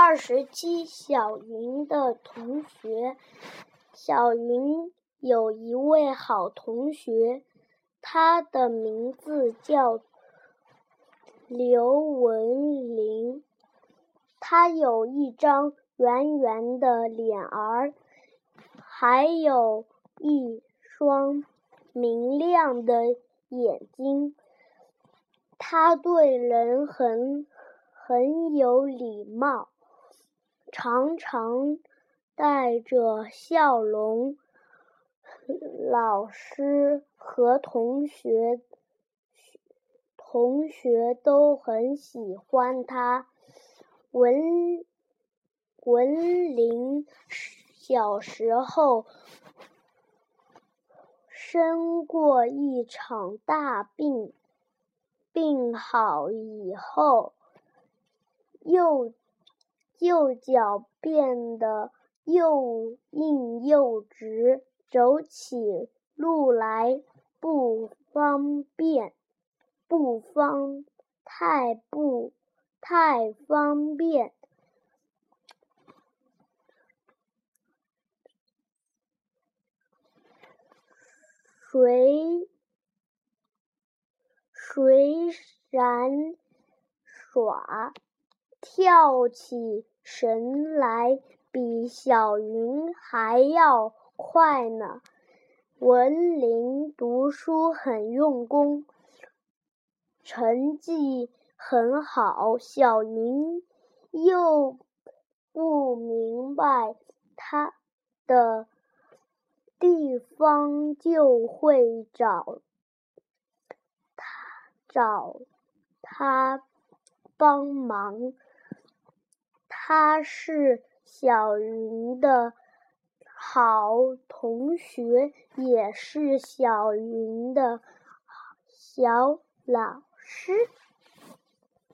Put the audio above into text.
二十七，小云的同学。小云有一位好同学，他的名字叫刘文林。他有一张圆圆的脸儿，还有一双明亮的眼睛。他对人很很有礼貌。常常带着笑容，老师和同学同学都很喜欢他。文文林小时候生过一场大病，病好以后又。右脚变得又硬又直，走起路来不方便，不方太不太方便。谁，谁闪耍。跳起神来比小云还要快呢。文林读书很用功，成绩很好。小云又不明白他的地方，就会找他找他帮忙。他是小云的好同学，也是小云的小老师。